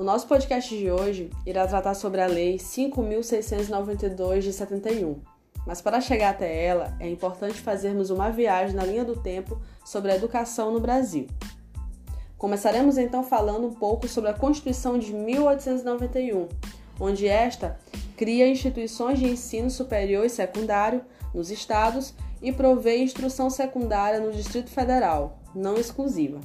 O nosso podcast de hoje irá tratar sobre a Lei 5.692 de 71. Mas para chegar até ela, é importante fazermos uma viagem na linha do tempo sobre a educação no Brasil. Começaremos então falando um pouco sobre a Constituição de 1891, onde esta cria instituições de ensino superior e secundário nos estados e provê instrução secundária no Distrito Federal, não exclusiva.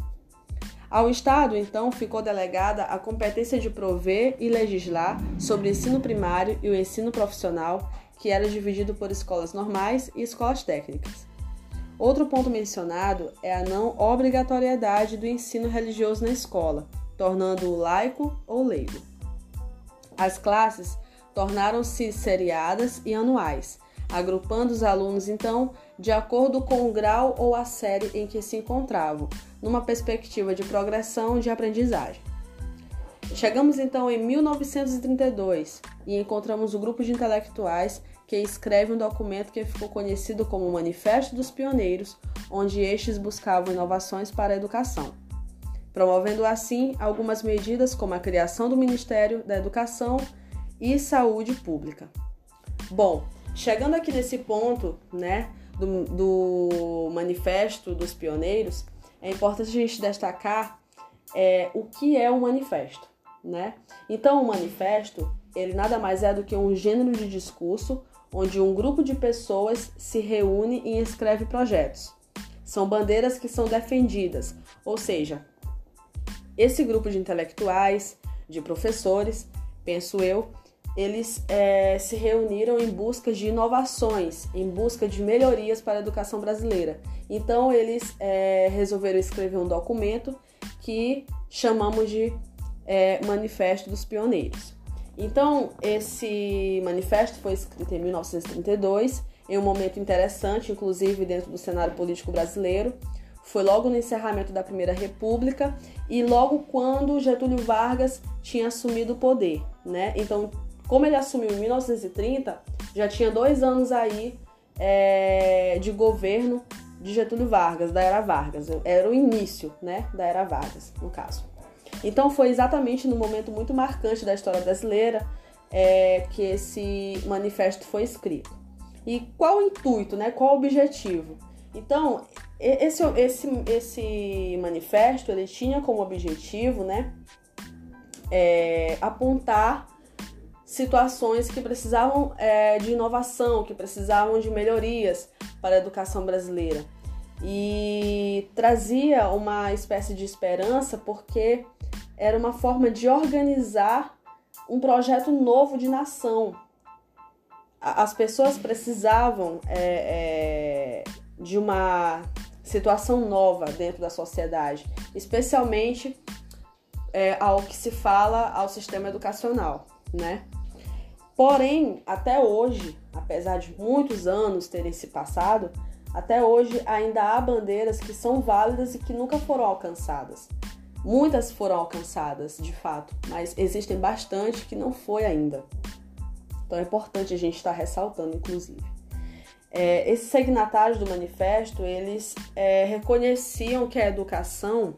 Ao Estado, então, ficou delegada a competência de prover e legislar sobre o ensino primário e o ensino profissional, que era dividido por escolas normais e escolas técnicas. Outro ponto mencionado é a não obrigatoriedade do ensino religioso na escola, tornando-o laico ou leigo. As classes tornaram-se seriadas e anuais, agrupando os alunos então de acordo com o grau ou a série em que se encontravam, numa perspectiva de progressão de aprendizagem. Chegamos então em 1932 e encontramos o um grupo de intelectuais que escreve um documento que ficou conhecido como Manifesto dos Pioneiros, onde estes buscavam inovações para a educação, promovendo assim algumas medidas como a criação do Ministério da Educação e Saúde Pública. Bom, chegando aqui nesse ponto, né, do, do Manifesto dos Pioneiros, é importante a gente destacar é, o que é um manifesto, né? Então, o manifesto, ele nada mais é do que um gênero de discurso onde um grupo de pessoas se reúne e escreve projetos. São bandeiras que são defendidas, ou seja, esse grupo de intelectuais, de professores, penso eu, eles é, se reuniram em busca de inovações, em busca de melhorias para a educação brasileira. Então, eles é, resolveram escrever um documento que chamamos de é, Manifesto dos Pioneiros. Então, esse manifesto foi escrito em 1932, em um momento interessante, inclusive dentro do cenário político brasileiro. Foi logo no encerramento da Primeira República e logo quando Getúlio Vargas tinha assumido o poder, né? Então, como ele assumiu em 1930, já tinha dois anos aí é, de governo de Getúlio Vargas, da era Vargas. Era o início, né, da era Vargas, no caso. Então foi exatamente no momento muito marcante da história brasileira é, que esse manifesto foi escrito. E qual o intuito, né? Qual o objetivo? Então, esse, esse, esse manifesto ele tinha como objetivo, né, é, apontar situações que precisavam é, de inovação, que precisavam de melhorias para a educação brasileira. E trazia uma espécie de esperança porque era uma forma de organizar um projeto novo de nação. As pessoas precisavam é, é, de uma situação nova dentro da sociedade, especialmente é, ao que se fala ao sistema educacional, né? Porém, até hoje, apesar de muitos anos terem se passado, até hoje ainda há bandeiras que são válidas e que nunca foram alcançadas. Muitas foram alcançadas, de fato, mas existem bastante que não foi ainda. Então é importante a gente estar ressaltando, inclusive. É, esses signatários do manifesto, eles é, reconheciam que a educação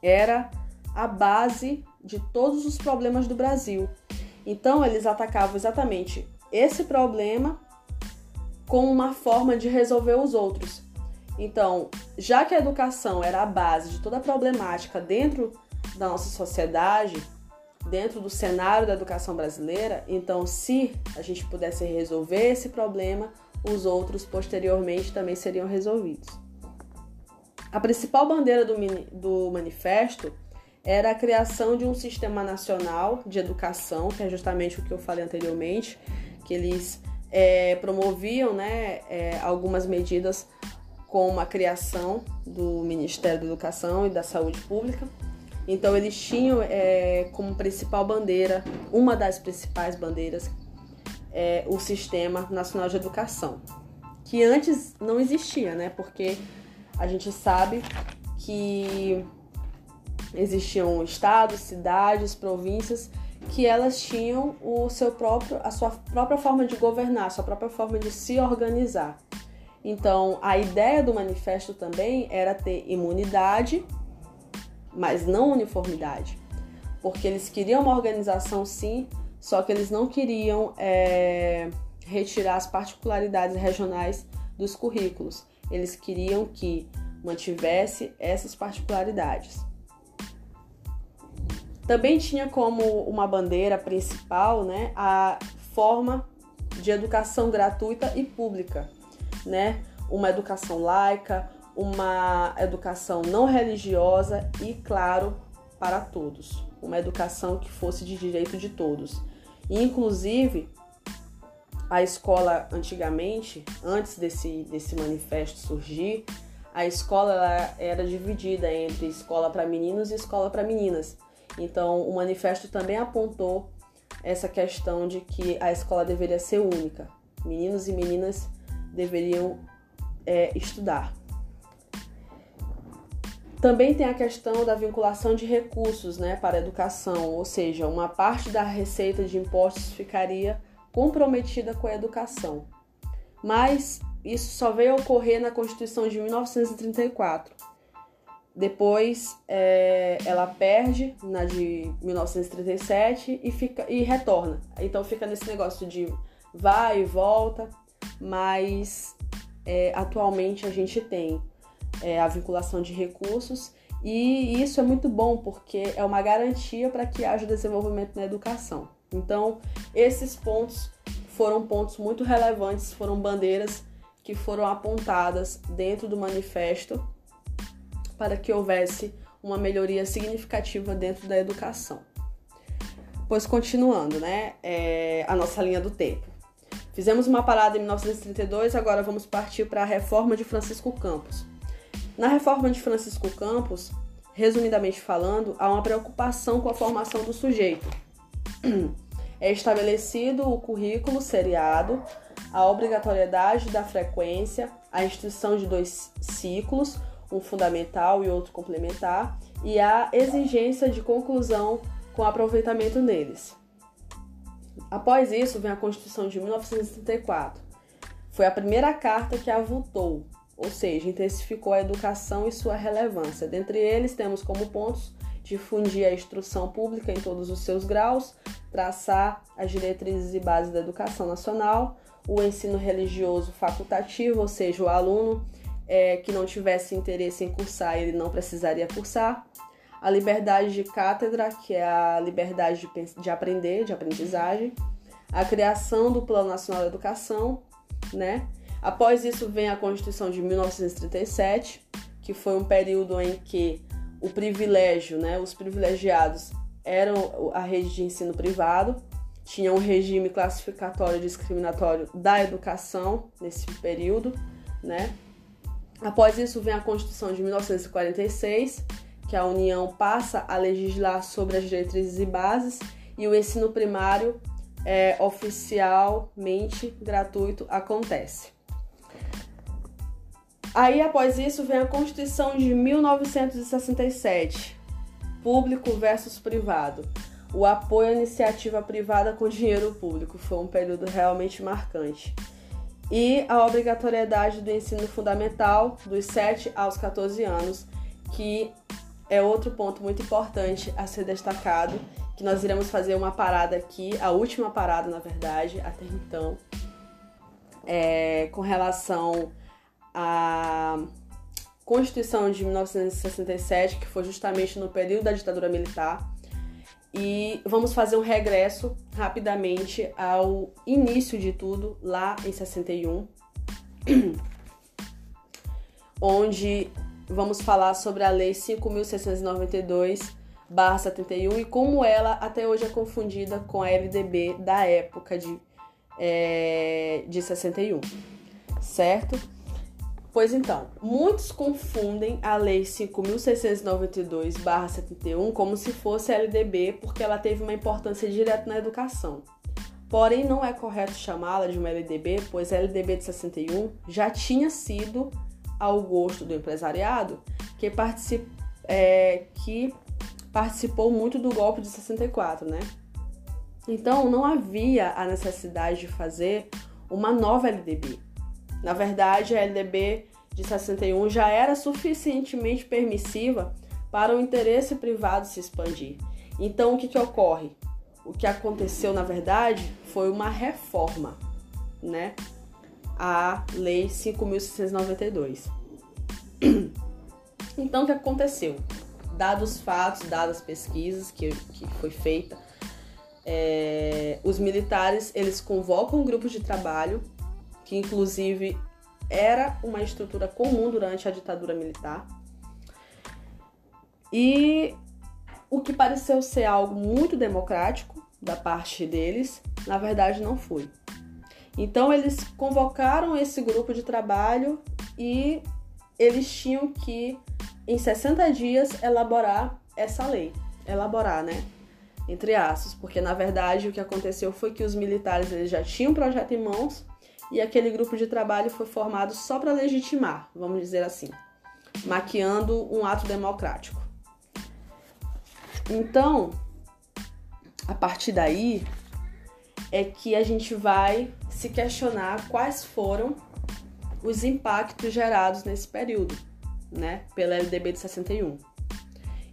era a base de todos os problemas do Brasil então eles atacavam exatamente esse problema com uma forma de resolver os outros. Então, já que a educação era a base de toda a problemática dentro da nossa sociedade, dentro do cenário da educação brasileira, então se a gente pudesse resolver esse problema, os outros posteriormente também seriam resolvidos. A principal bandeira do, do manifesto era a criação de um sistema nacional de educação, que é justamente o que eu falei anteriormente, que eles é, promoviam né, é, algumas medidas como a criação do Ministério da Educação e da Saúde Pública. Então eles tinham é, como principal bandeira, uma das principais bandeiras, é, o Sistema Nacional de Educação, que antes não existia, né? Porque a gente sabe que Existiam estados, cidades, províncias que elas tinham o seu próprio, a sua própria forma de governar, a sua própria forma de se organizar. Então, a ideia do manifesto também era ter imunidade, mas não uniformidade. porque eles queriam uma organização sim, só que eles não queriam é, retirar as particularidades regionais dos currículos. Eles queriam que mantivesse essas particularidades. Também tinha como uma bandeira principal né, a forma de educação gratuita e pública, né? Uma educação laica, uma educação não religiosa e, claro, para todos. Uma educação que fosse de direito de todos. E, inclusive, a escola antigamente, antes desse, desse manifesto surgir, a escola era dividida entre escola para meninos e escola para meninas. Então, o manifesto também apontou essa questão de que a escola deveria ser única. Meninos e meninas deveriam é, estudar. Também tem a questão da vinculação de recursos né, para a educação, ou seja, uma parte da receita de impostos ficaria comprometida com a educação. Mas isso só veio ocorrer na Constituição de 1934. Depois é, ela perde na de 1937 e, fica, e retorna. Então fica nesse negócio de vai e volta, mas é, atualmente a gente tem é, a vinculação de recursos e isso é muito bom porque é uma garantia para que haja desenvolvimento na educação. Então, esses pontos foram pontos muito relevantes, foram bandeiras que foram apontadas dentro do manifesto para que houvesse uma melhoria significativa dentro da educação. Pois continuando, né, é, a nossa linha do tempo. Fizemos uma parada em 1932, agora vamos partir para a reforma de Francisco Campos. Na reforma de Francisco Campos, resumidamente falando, há uma preocupação com a formação do sujeito. É estabelecido o currículo seriado, a obrigatoriedade da frequência, a instituição de dois ciclos, um fundamental e outro complementar, e a exigência de conclusão com aproveitamento neles. Após isso, vem a Constituição de 1934. Foi a primeira carta que avultou, ou seja, intensificou a educação e sua relevância. Dentre eles, temos como pontos difundir a instrução pública em todos os seus graus, traçar as diretrizes e bases da educação nacional, o ensino religioso facultativo, ou seja, o aluno é, que não tivesse interesse em cursar, ele não precisaria cursar. A liberdade de cátedra, que é a liberdade de, de aprender, de aprendizagem. A criação do Plano Nacional de Educação, né? Após isso vem a Constituição de 1937, que foi um período em que o privilégio, né, os privilegiados eram a rede de ensino privado, tinha um regime classificatório discriminatório da educação nesse período, né? Após isso vem a Constituição de 1946, que a União passa a legislar sobre as diretrizes e bases e o ensino primário é, oficialmente gratuito acontece. Aí após isso vem a Constituição de 1967, público versus privado. O apoio à iniciativa privada com dinheiro público foi um período realmente marcante e a obrigatoriedade do ensino fundamental dos 7 aos 14 anos, que é outro ponto muito importante a ser destacado, que nós iremos fazer uma parada aqui, a última parada, na verdade, até então, é, com relação à Constituição de 1967, que foi justamente no período da ditadura militar, e vamos fazer um regresso rapidamente ao início de tudo, lá em 61, onde vamos falar sobre a Lei 5.692-71 e como ela até hoje é confundida com a LDB da época de, é, de 61, certo? Pois então, muitos confundem a Lei 5.692-71 como se fosse LDB porque ela teve uma importância direta na educação. Porém, não é correto chamá-la de uma LDB, pois a LDB de 61 já tinha sido ao gosto do empresariado que, particip... É, que participou muito do golpe de 64, né? Então, não havia a necessidade de fazer uma nova LDB. Na verdade, a LDB de 61 já era suficientemente permissiva para o interesse privado se expandir. Então, o que, que ocorre? O que aconteceu, na verdade, foi uma reforma, né? A Lei 5.692. Então, o que aconteceu? Dados os fatos, dadas as pesquisas que, que foi feita, é, os militares eles convocam um grupo de trabalho que inclusive era uma estrutura comum durante a ditadura militar e o que pareceu ser algo muito democrático da parte deles, na verdade não foi. Então eles convocaram esse grupo de trabalho e eles tinham que em 60 dias elaborar essa lei. Elaborar, né? Entre aspas, porque na verdade o que aconteceu foi que os militares eles já tinham um projeto em mãos e aquele grupo de trabalho foi formado só para legitimar, vamos dizer assim, maquiando um ato democrático. Então, a partir daí é que a gente vai se questionar quais foram os impactos gerados nesse período, né, pela LDB de 61.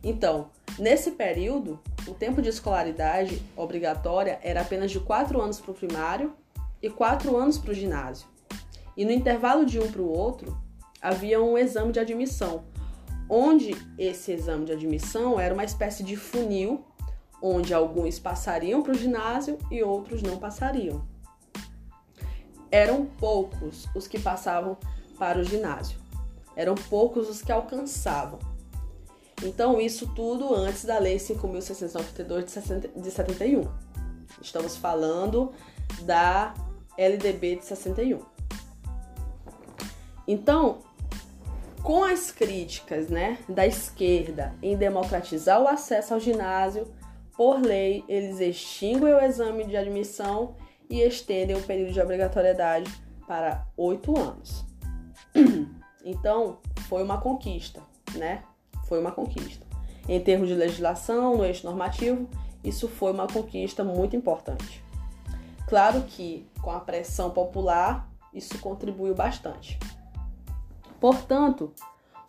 Então, nesse período, o tempo de escolaridade obrigatória era apenas de 4 anos para o primário e 4 anos para o ginásio. E no intervalo de um para o outro, havia um exame de admissão, onde esse exame de admissão era uma espécie de funil, onde alguns passariam para o ginásio e outros não passariam. Eram poucos os que passavam para o ginásio, eram poucos os que alcançavam. Então, isso tudo antes da Lei 5.692 de 71. Estamos falando da LDB de 61. Então, com as críticas né, da esquerda em democratizar o acesso ao ginásio, por lei, eles extinguem o exame de admissão e estendem o período de obrigatoriedade para oito anos. Então, foi uma conquista, né? Foi uma conquista. Em termos de legislação, no eixo normativo, isso foi uma conquista muito importante. Claro que, com a pressão popular, isso contribuiu bastante. Portanto,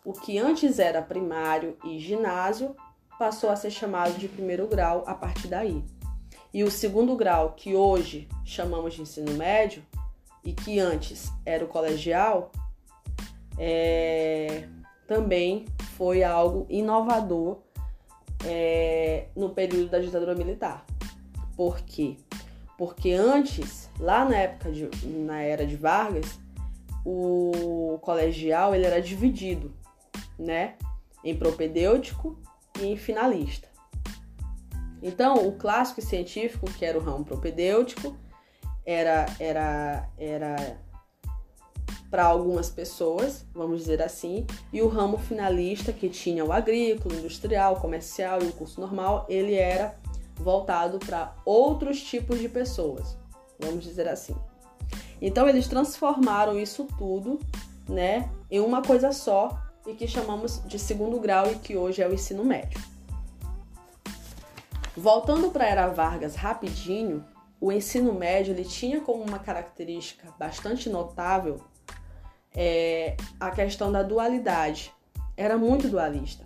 o que antes era primário e ginásio passou a ser chamado de primeiro grau a partir daí. E o segundo grau, que hoje chamamos de ensino médio, e que antes era o colegial, é, também foi algo inovador é, no período da ditadura militar. Por quê? Porque antes, lá na época de, na era de Vargas, o colegial ele era dividido, né, em propedêutico e em finalista. Então, o clássico científico, que era o ramo propedêutico, era era era para algumas pessoas, vamos dizer assim, e o ramo finalista, que tinha o agrícola, industrial, comercial e o curso normal, ele era voltado para outros tipos de pessoas, vamos dizer assim. Então eles transformaram isso tudo, né, em uma coisa só e que chamamos de segundo grau e que hoje é o ensino médio. Voltando para era Vargas rapidinho, o ensino médio ele tinha como uma característica bastante notável é, a questão da dualidade. Era muito dualista.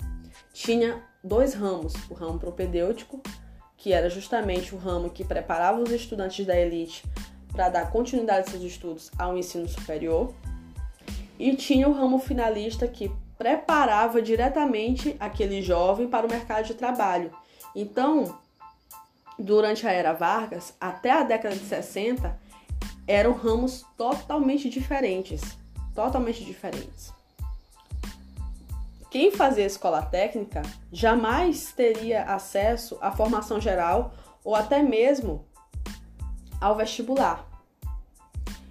Tinha dois ramos, o ramo propedêutico, que era justamente o ramo que preparava os estudantes da elite para dar continuidade aos seus estudos ao ensino superior. E tinha o ramo finalista que preparava diretamente aquele jovem para o mercado de trabalho. Então, durante a era Vargas, até a década de 60, eram ramos totalmente diferentes. Totalmente diferentes. Quem fazia escola técnica jamais teria acesso à formação geral ou até mesmo ao vestibular.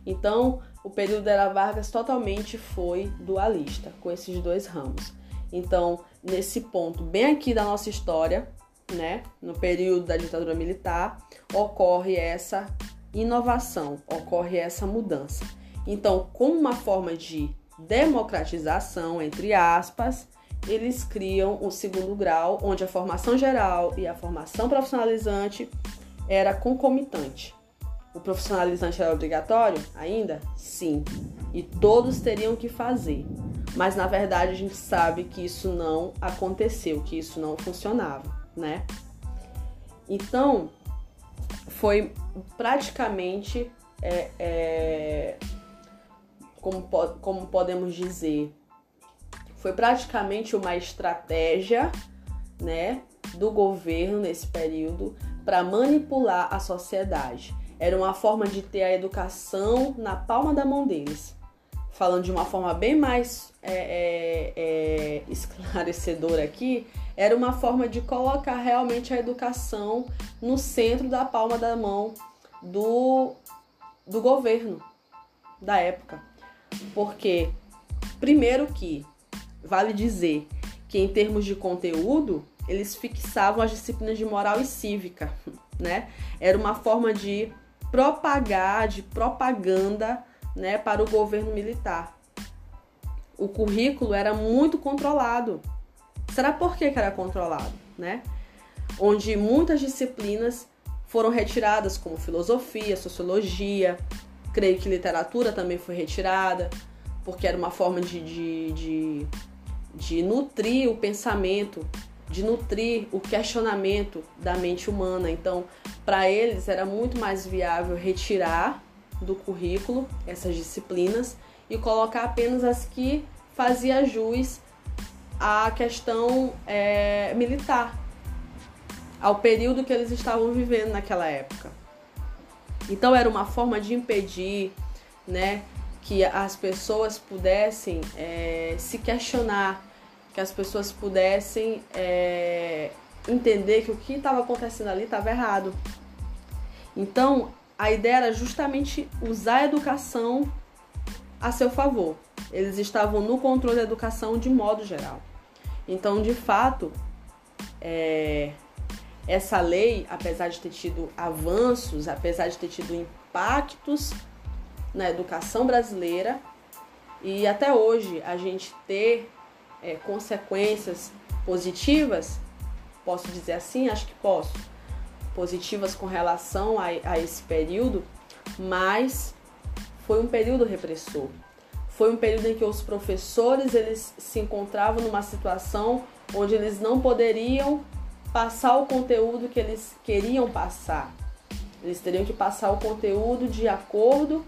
Então, o período da Vargas totalmente foi dualista, com esses dois ramos. Então, nesse ponto, bem aqui da nossa história, né, no período da ditadura militar, ocorre essa inovação, ocorre essa mudança. Então, como uma forma de democratização, entre aspas, eles criam o segundo grau, onde a formação geral e a formação profissionalizante era concomitante. O profissionalizante era obrigatório? Ainda? Sim. E todos teriam que fazer. Mas na verdade a gente sabe que isso não aconteceu, que isso não funcionava, né? Então, foi praticamente, é, é, como, como podemos dizer, foi praticamente uma estratégia, né, do governo nesse período para manipular a sociedade. Era uma forma de ter a educação na palma da mão deles. Falando de uma forma bem mais é, é, é, esclarecedora aqui, era uma forma de colocar realmente a educação no centro da palma da mão do, do governo da época. Porque, primeiro que, vale dizer que em termos de conteúdo, eles fixavam as disciplinas de moral e cívica, né? Era uma forma de propagar, de propaganda, né, para o governo militar. O currículo era muito controlado. Será por que, que era controlado, né? Onde muitas disciplinas foram retiradas, como filosofia, sociologia, creio que literatura também foi retirada, porque era uma forma de, de, de, de nutrir o pensamento, de nutrir o questionamento da mente humana. Então, para eles era muito mais viável retirar do currículo essas disciplinas e colocar apenas as que fazia jus à questão é, militar, ao período que eles estavam vivendo naquela época. Então era uma forma de impedir, né, que as pessoas pudessem é, se questionar, que as pessoas pudessem é, entender que o que estava acontecendo ali estava errado. Então a ideia era justamente usar a educação a seu favor. Eles estavam no controle da educação de modo geral. Então, de fato, é, essa lei, apesar de ter tido avanços, apesar de ter tido impactos na educação brasileira, e até hoje a gente ter é, consequências positivas, posso dizer assim? Acho que posso. Positivas com relação a, a esse período, mas foi um período repressor. Foi um período em que os professores eles se encontravam numa situação onde eles não poderiam passar o conteúdo que eles queriam passar. Eles teriam que passar o conteúdo de acordo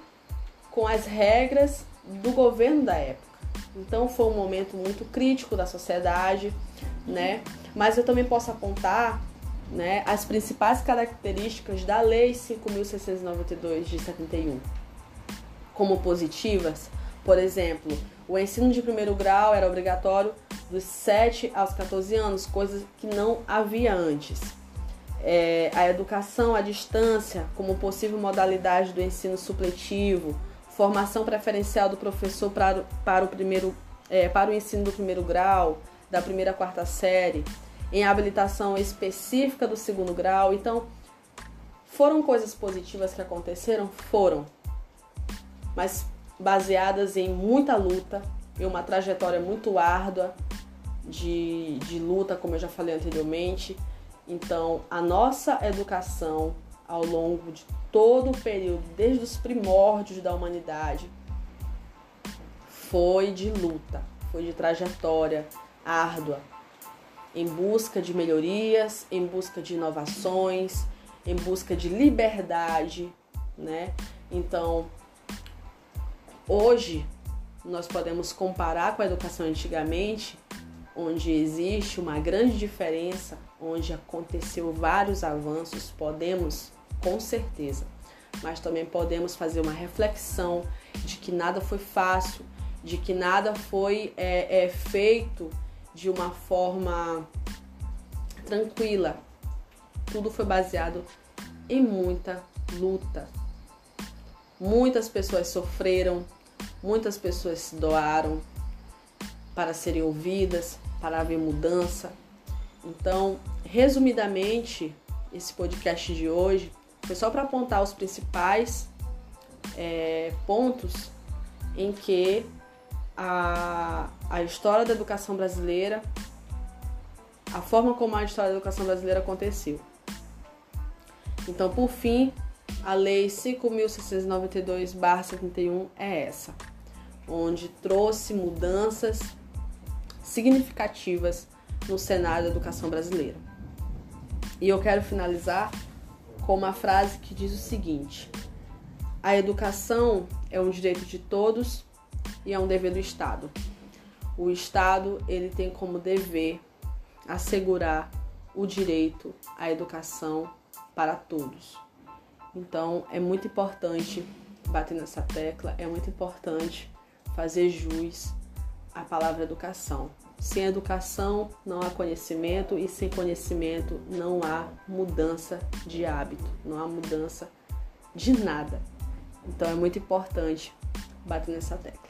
com as regras do governo da época. Então foi um momento muito crítico da sociedade, né? Mas eu também posso apontar, né, as principais características da Lei 5692 de 71 como positivas. Por exemplo, o ensino de primeiro grau era obrigatório dos 7 aos 14 anos, coisas que não havia antes. É, a educação à distância como possível modalidade do ensino supletivo, formação preferencial do professor para, para, o, primeiro, é, para o ensino do primeiro grau, da primeira a quarta série, em habilitação específica do segundo grau. Então, foram coisas positivas que aconteceram? Foram. Mas baseadas em muita luta, em uma trajetória muito árdua de, de luta, como eu já falei anteriormente. Então, a nossa educação ao longo de todo o período, desde os primórdios da humanidade, foi de luta, foi de trajetória árdua, em busca de melhorias, em busca de inovações, em busca de liberdade, né? Então, hoje nós podemos comparar com a educação antigamente, onde existe uma grande diferença, onde aconteceu vários avanços, podemos com certeza. Mas também podemos fazer uma reflexão de que nada foi fácil, de que nada foi é, é, feito de uma forma tranquila. Tudo foi baseado em muita luta. Muitas pessoas sofreram, muitas pessoas se doaram para serem ouvidas, para haver mudança. Então, resumidamente, esse podcast de hoje foi só para apontar os principais é, pontos em que a, a história da educação brasileira, a forma como a história da educação brasileira aconteceu. Então, por fim, a Lei 5.692-71 é essa, onde trouxe mudanças significativas no cenário da educação brasileira. E eu quero finalizar com uma frase que diz o seguinte: A educação é um direito de todos e é um dever do Estado. O Estado, ele tem como dever assegurar o direito à educação para todos. Então, é muito importante bater nessa tecla, é muito importante fazer jus à palavra educação. Sem educação não há conhecimento e sem conhecimento não há mudança de hábito, não há mudança de nada. Então é muito importante bater nessa tecla.